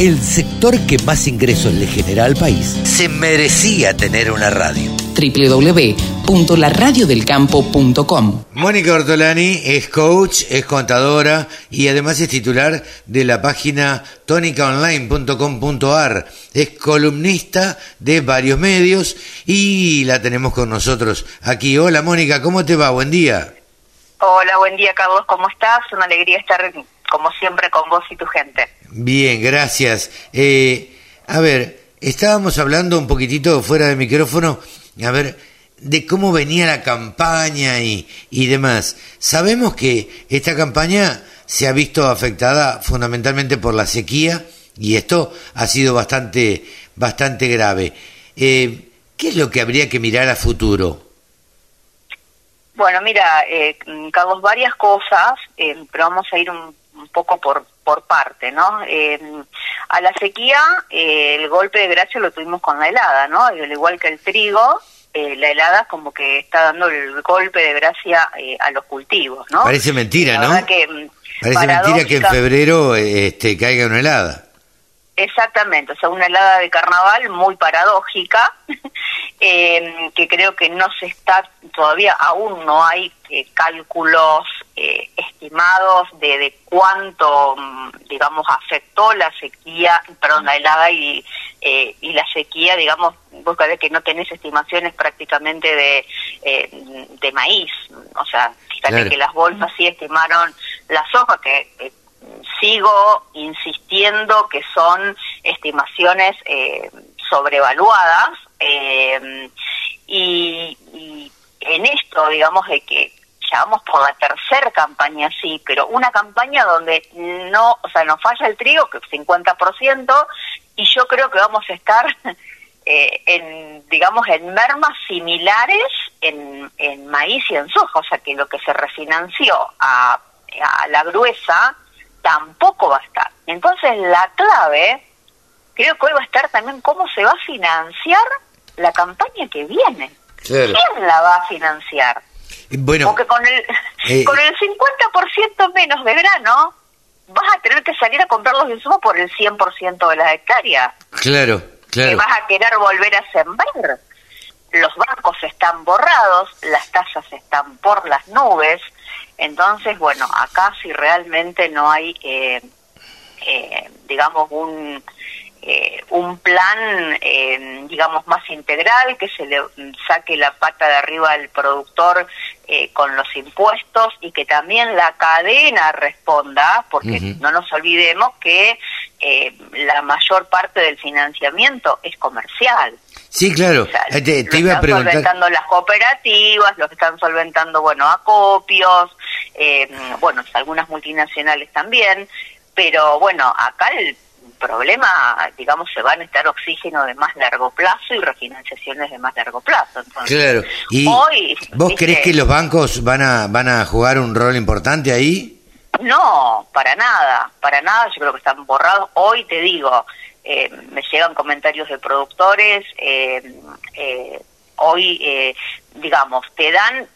el sector que más ingresos le genera al país se merecía tener una radio www.laradiodelcampo.com Mónica Ortolani es coach, es contadora y además es titular de la página tonicaonline.com.ar. Es columnista de varios medios y la tenemos con nosotros aquí. Hola Mónica, ¿cómo te va? Buen día. Hola, buen día Carlos, ¿cómo estás? Una alegría estar como siempre con vos y tu gente. Bien, gracias. Eh, a ver, estábamos hablando un poquitito fuera del micrófono, a ver, de cómo venía la campaña y, y demás. Sabemos que esta campaña se ha visto afectada fundamentalmente por la sequía y esto ha sido bastante, bastante grave. Eh, ¿Qué es lo que habría que mirar a futuro? Bueno, mira, eh, Carlos, varias cosas, eh, pero vamos a ir un, poco por, por parte, ¿no? Eh, a la sequía, eh, el golpe de gracia lo tuvimos con la helada, ¿no? Al igual que el trigo, eh, la helada como que está dando el golpe de gracia eh, a los cultivos, ¿no? Parece mentira, La ¿no? que, mm, Parece mentira que en febrero este, caiga una helada. Exactamente, o sea, una helada de carnaval muy paradójica, eh, que creo que no se está, todavía aún no hay eh, cálculos eh, estimados de, de cuánto, mm, digamos, afectó la sequía, perdón, la helada y, eh, y la sequía, digamos, vos sabés que no tenés estimaciones prácticamente de, eh, de maíz, o sea, fíjate Claro. que las bolsas sí estimaron la soja, que sigo insistiendo que son estimaciones eh, sobrevaluadas eh, y, en esto, digamos, de que ya vamos por la tercera campaña, sí, pero una campaña donde no, o sea, nos falla el trigo, que es 50%, y yo creo que vamos a estar eh, en, digamos, en mermas similares en, en maíz y en soja, o sea, que lo que se refinanció a, a la gruesa tampoco va a estar. Entonces, la clave, creo que hoy va a estar también cómo se va a financiar la campaña que viene. Claro. ¿Quién la va a financiar? Bueno, Porque con el, eh, con el 50% menos de grano, vas a tener que salir a comprar los insumos por el 100% de las hectáreas. claro, Que claro. vas a querer volver a sembrar. Los bancos están borrados, las tasas están por las nubes. Entonces, bueno, acá si realmente no hay, eh, eh, digamos, un, eh, un plan, eh, digamos, más integral, que se le saque la pata de arriba al productor eh, con los impuestos y que también la cadena responda, porque no nos olvidemos que eh, la mayor parte del financiamiento es comercial. Sí, claro. O sea, te, te lo iba a están preguntar. solventando las cooperativas, lo que están solventando, bueno, acopios, eh, bueno, algunas multinacionales también, pero bueno, acá el problema, digamos, se va a necesitar oxígeno de más largo plazo y refinanciaciones de más largo plazo. Entonces, Claro. ¿Y hoy, vos ¿viste? crees que los bancos van a van a jugar un rol importante ahí? No, para nada, para nada, yo creo que están borrados. Hoy te digo, eh, me llegan comentarios de productores, eh, eh, hoy, eh, digamos, te dan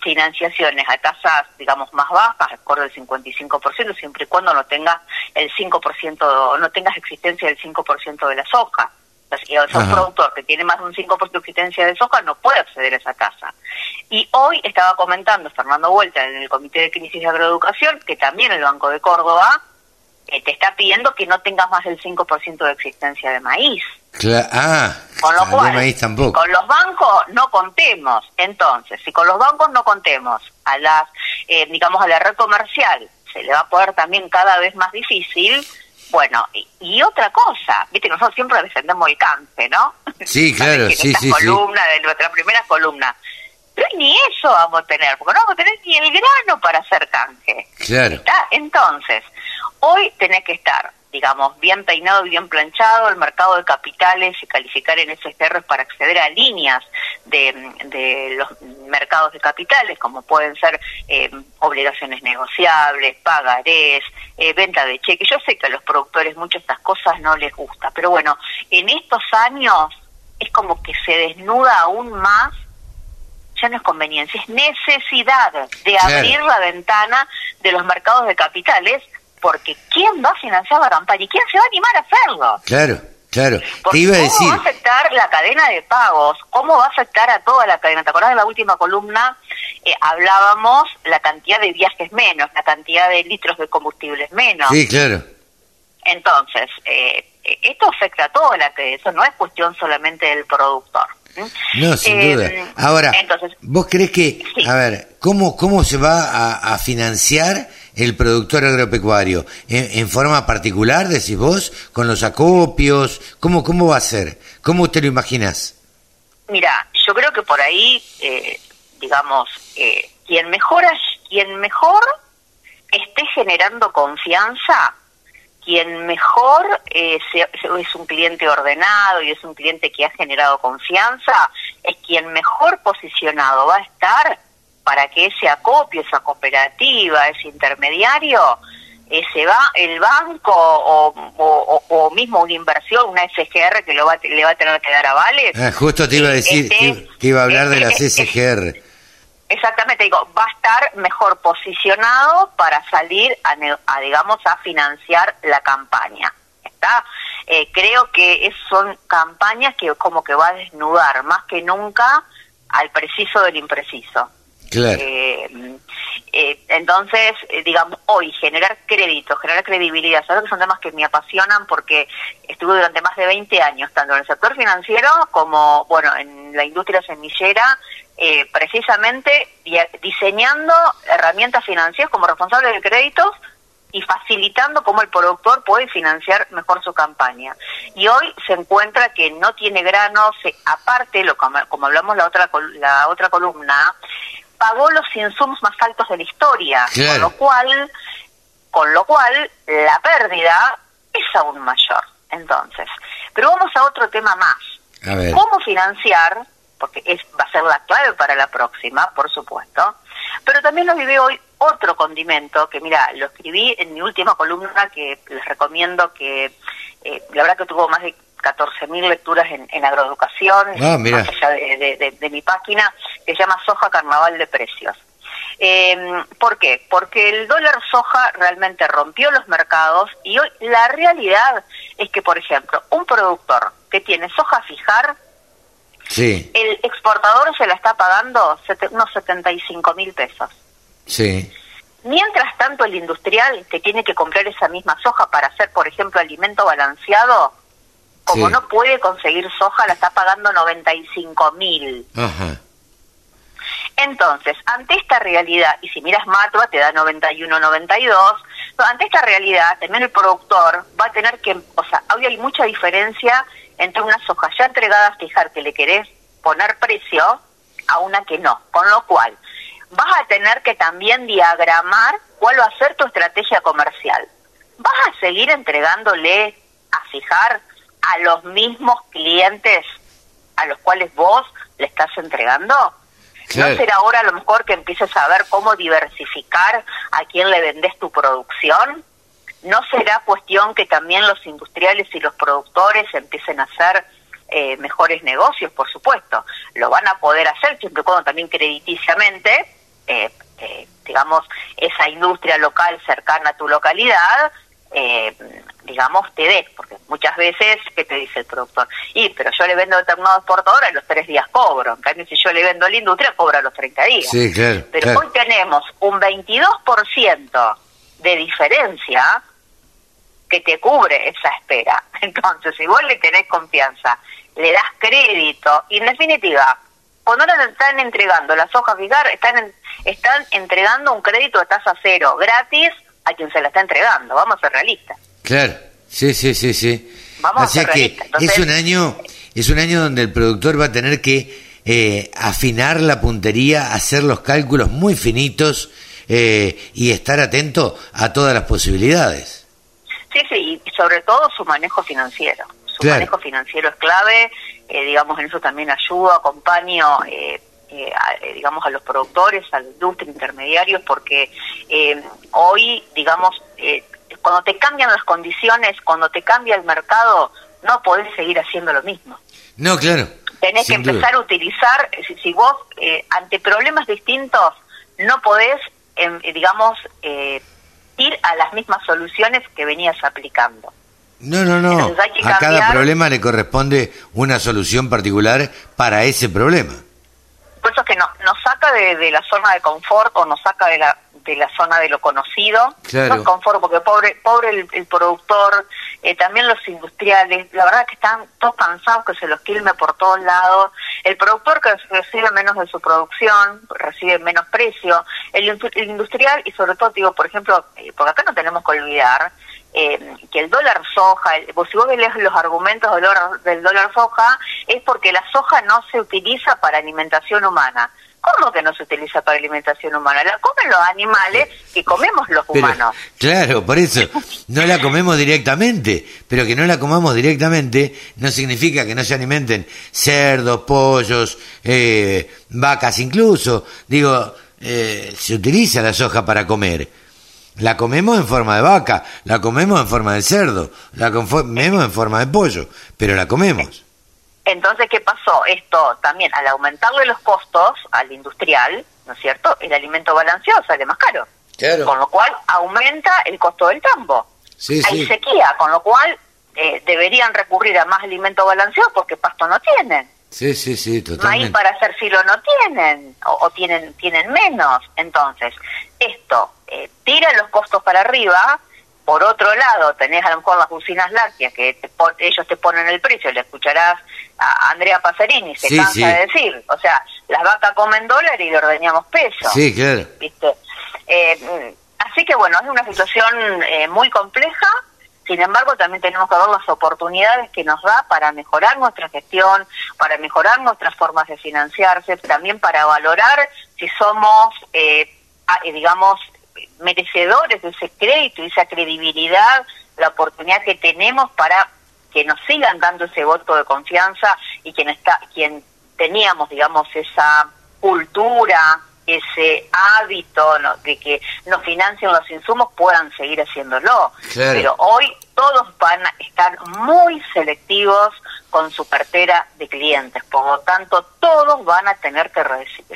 financiaciones a tasas, digamos, más bajas, acorde al 55%, siempre y cuando no tengas el 5%, no tengas existencia del 5% de la soja. O sea, un productor que tiene más de un 5% de existencia de soja, no puede acceder a esa tasa. Y hoy estaba comentando Fernando Vuelta en el Comité de Crisis de Agroeducación que también el Banco de Córdoba eh, te está pidiendo que no tengas más del 5% de existencia de maíz. Cla- ah, Con lo cual, maíz tampoco. con los bancos no contemos. Entonces, si con los bancos no contemos, a las, eh, digamos, a la red comercial se le va a poder también cada vez más difícil. Bueno, y, y otra cosa, viste, nosotros siempre defendemos el canje, ¿no? Sí, claro, que sí, sí, columna, de nuestra primera columna. Pero ni eso vamos a tener, porque no vamos a tener ni el grano para hacer canje. Claro. ¿Está? Entonces, hoy tenés que estar, digamos, bien peinado y bien planchado el mercado de capitales y calificar en STR para acceder a líneas de, de los mercados de capitales, como pueden ser eh, obligaciones negociables, pagarés, eh, venta de cheques. Yo sé que a los productores muchas de estas cosas no les gusta, pero bueno, en estos años es como que se desnuda aún más ya no es conveniencia, es necesidad de Claro. abrir la ventana de los mercados de capitales porque ¿quién va a financiar la campaña y quién se va a animar a hacerlo? Claro, claro. Porque Te iba a ¿Cómo decir, va a afectar la cadena de pagos? ¿Cómo va a afectar a toda la cadena? ¿Te acordás de la última columna? Eh, hablábamos la cantidad de viajes menos, la cantidad de litros de combustibles menos. sí, claro. Entonces, eh, esto afecta a toda la cadena, eso no es cuestión solamente del productor. ¿m? No, sin Eh, duda. Ahora, entonces, ¿vos crees que, Sí. a ver, cómo, cómo se va a, a financiar el productor agropecuario? ¿En, en forma particular, decís vos? ¿Con los acopios? ¿Cómo, cómo va a ser? ¿Cómo te lo imaginas? Mira, yo creo que por ahí, eh, digamos, eh, quien mejora, quien mejor esté generando confianza, quien mejor eh, es un cliente ordenado y es un cliente que ha generado confianza, es quien mejor posicionado va a estar para que ese acopio, esa cooperativa, ese intermediario, eh, se va el banco o, o- o- o mismo una inversión, una SGR que lo va, le va a tener que dar avales. Ah, justo te iba a decir Este- que, iba a hablar de las este- SGR. Exactamente, digo, va a estar mejor posicionado para salir a, a, digamos, a financiar la campaña. ¿Está? Eh, creo que es- son campañas que como que va a desnudar más que nunca al preciso del impreciso. Eh, eh, entonces, eh, digamos, hoy generar crédito, generar credibilidad, sabes que son temas que me apasionan porque estuve durante más de 20 años, tanto en el sector financiero como, bueno, en la industria semillera, eh, precisamente diseñando herramientas financieras como responsable de créditos y facilitando cómo el productor puede financiar mejor su campaña. Y hoy se encuentra que no tiene granos, aparte, lo como, como hablamos la otra la otra columna, pagó los insumos más altos de la historia, Claro. con lo cual con lo cual la pérdida es aún mayor. Entonces, pero vamos a otro tema más. A ver. ¿Cómo financiar? Porque es, va a ser la clave para la próxima, por supuesto. Pero también lo vive hoy otro condimento que, mira, lo escribí en mi última columna que les recomiendo que, eh, la verdad que tuvo más de 14.000 lecturas en, en agroeducación, Ah, más allá de, de- de- de mi página, que se llama Soja Carnaval de Precios. Eh, ¿Por qué? Porque el dólar soja realmente rompió los mercados y hoy la realidad es que, por ejemplo, un productor que tiene soja a fijar, Sí, el exportador se la está pagando unos 75 mil pesos. sí. Mientras tanto, el industrial que tiene que comprar esa misma soja para hacer, por ejemplo, alimento balanceado, como Sí. no puede conseguir soja, la está pagando 95 mil. Entonces, ante esta realidad, y si miras Matva te da 91, 92, pero ante esta realidad también el productor va a tener que, o sea, hoy hay mucha diferencia entre una soja ya entregada a fijar que le querés poner precio a una que no, con lo cual vas a tener que también diagramar cuál va a ser tu estrategia comercial. ¿Vas a seguir entregándole a fijar a los mismos clientes a los cuales vos le estás entregando? Claro. ¿No será ahora a lo mejor que empieces a ver cómo diversificar a quién le vendes tu producción? ¿No será cuestión que también los industriales y los productores empiecen a hacer eh, mejores negocios? Por supuesto, lo van a poder hacer siempre y cuando también crediticiamente, eh, eh, digamos, esa industria local cercana a tu localidad, eh, digamos, te dé, porque muchas veces, ¿qué te dice el productor? Y, pero yo le vendo a determinado exportador a los tres días cobro, en cambio si yo le vendo a la industria cobra a los 30 días. Sí, claro. Pero claro. hoy tenemos un 22% de diferencia que te cubre esa espera. Entonces, si vos le tenés confianza, le das crédito, y en definitiva, cuando ahora le están entregando las hojas fijar, están, en- están entregando un crédito de tasa cero, gratis, a quien se la está entregando. Vamos a ser realistas. Claro, sí, sí, sí, sí. Vamos a Así que. Entonces- es un año, es un año donde el productor va a tener que eh, afinar la puntería, hacer los cálculos muy finitos eh, y estar atento a todas las posibilidades. Sí, sí, y sobre todo su manejo financiero. Su Claro. manejo financiero es clave, eh, digamos, en eso también ayudo, acompaño, eh, eh, a- eh, digamos, a los productores, a la industria, intermediarios, porque eh, hoy, digamos, eh, cuando te cambian las condiciones, cuando te cambia el mercado, no podés seguir haciendo lo mismo. No, claro. Tenés que duda. empezar a utilizar, eh, si, si vos eh, ante problemas distintos no podés, em, eh, digamos, eh, resistir a las mismas soluciones que venías aplicando. No, no, no. A cada problema le corresponde una solución particular para ese problema. Por eso es que no, nos saca de, la zona de confort o nos saca de la, de la zona de lo conocido. No es confort porque pobre, pobre el, productor, eh, también los industriales, la verdad que están todos cansados que se los quilme por todos lados. El productor que recibe menos de su producción, recibe menos precio. El, el industrial y sobre todo, digo, por ejemplo, eh, porque acá no tenemos que olvidar eh, que el dólar soja, si vos lees los argumentos del dólar, del dólar soja, es porque la soja no se utiliza para alimentación humana. ¿Cómo que no se utiliza para alimentación humana? La comen los animales y comemos los humanos. Claro, por eso, no la comemos directamente, pero que no la comamos directamente no significa que no se alimenten cerdos, pollos, eh, vacas incluso. Digo, eh, se utiliza la soja para comer la comemos en forma de vaca, la comemos en forma de cerdo, la comemos en forma de pollo, pero la comemos. Entonces, ¿qué pasó? Esto también, al aumentarle los costos al industrial, ¿no es cierto? El alimento balanceado sale más caro. Claro. Con lo cual aumenta el costo del campo. Sí, Hay sequía, con lo cual eh, deberían recurrir a más alimento balanceado porque pasto no tienen. Sí, sí, sí, totalmente. Maíz para hacer filo no tienen, o, tienen, tienen menos. Entonces, esto eh, tira los costos para arriba. Por otro lado, tenés a lo mejor las usinas lácteas que ellos te ponen el precio, le escucharás a Andrea Pasarini, se cansa de decir. O sea, las vacas comen dólar y le ordeñamos peso. Sí, claro. ¿viste? Eh, así que bueno, es una situación eh, muy compleja sin embargo, también tenemos que ver las oportunidades que nos da para mejorar nuestra gestión, para mejorar nuestras formas de financiarse, también para valorar si somos, eh, eh, digamos, merecedores de ese crédito y esa credibilidad, la oportunidad que tenemos para que nos sigan dando ese voto de confianza y quien está, quien teníamos, digamos, esa cultura ese hábito de que nos financien los insumos puedan seguir haciéndolo. Pero hoy todos van a estar muy selectivos con su cartera de clientes. Por lo tanto, todos van a tener que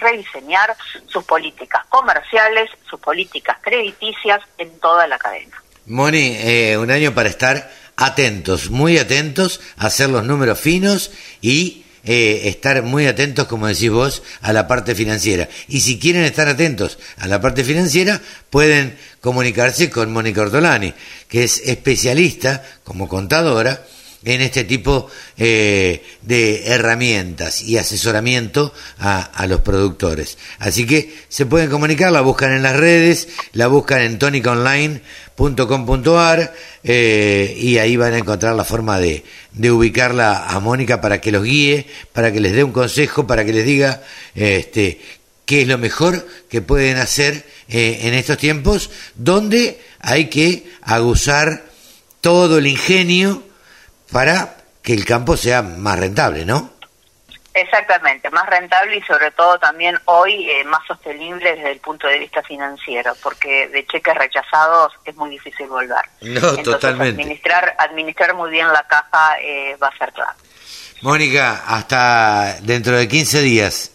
rediseñar sus políticas comerciales, sus políticas crediticias en toda la cadena. Moni, eh, un año para estar atentos, muy atentos, hacer los números finos y eh, estar muy atentos, como decís vos, a la parte financiera. Y si quieren estar atentos a la parte financiera, pueden comunicarse con Mónica Ortolani, que es especialista como contadora en este tipo eh, de herramientas y asesoramiento a, a, los productores. Así que se pueden comunicar, la buscan en las redes, la buscan en tonicaonline.com.ar eh, y ahí van a encontrar la forma de, de, ubicarla a Mónica para que los guíe, para que les dé un consejo, para que les diga este, qué es lo mejor que pueden hacer eh, en estos tiempos, donde hay que aguzar todo el ingenio, para que el campo sea más rentable, ¿no? Exactamente, más rentable y sobre todo también hoy eh, más sostenible desde el punto de vista financiero, porque de cheques rechazados es muy difícil volver. No, totalmente. Administrar, administrar muy bien la caja eh, va a ser clave. Mónica, hasta dentro de 15 días.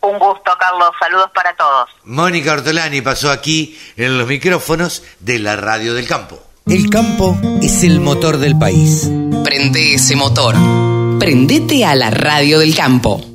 Un gusto, Carlos. Saludos para todos. Mónica Ortolani pasó aquí en los micrófonos de la Radio del Campo. El campo es el motor del país. Prende ese motor. Prendete a la radio del campo.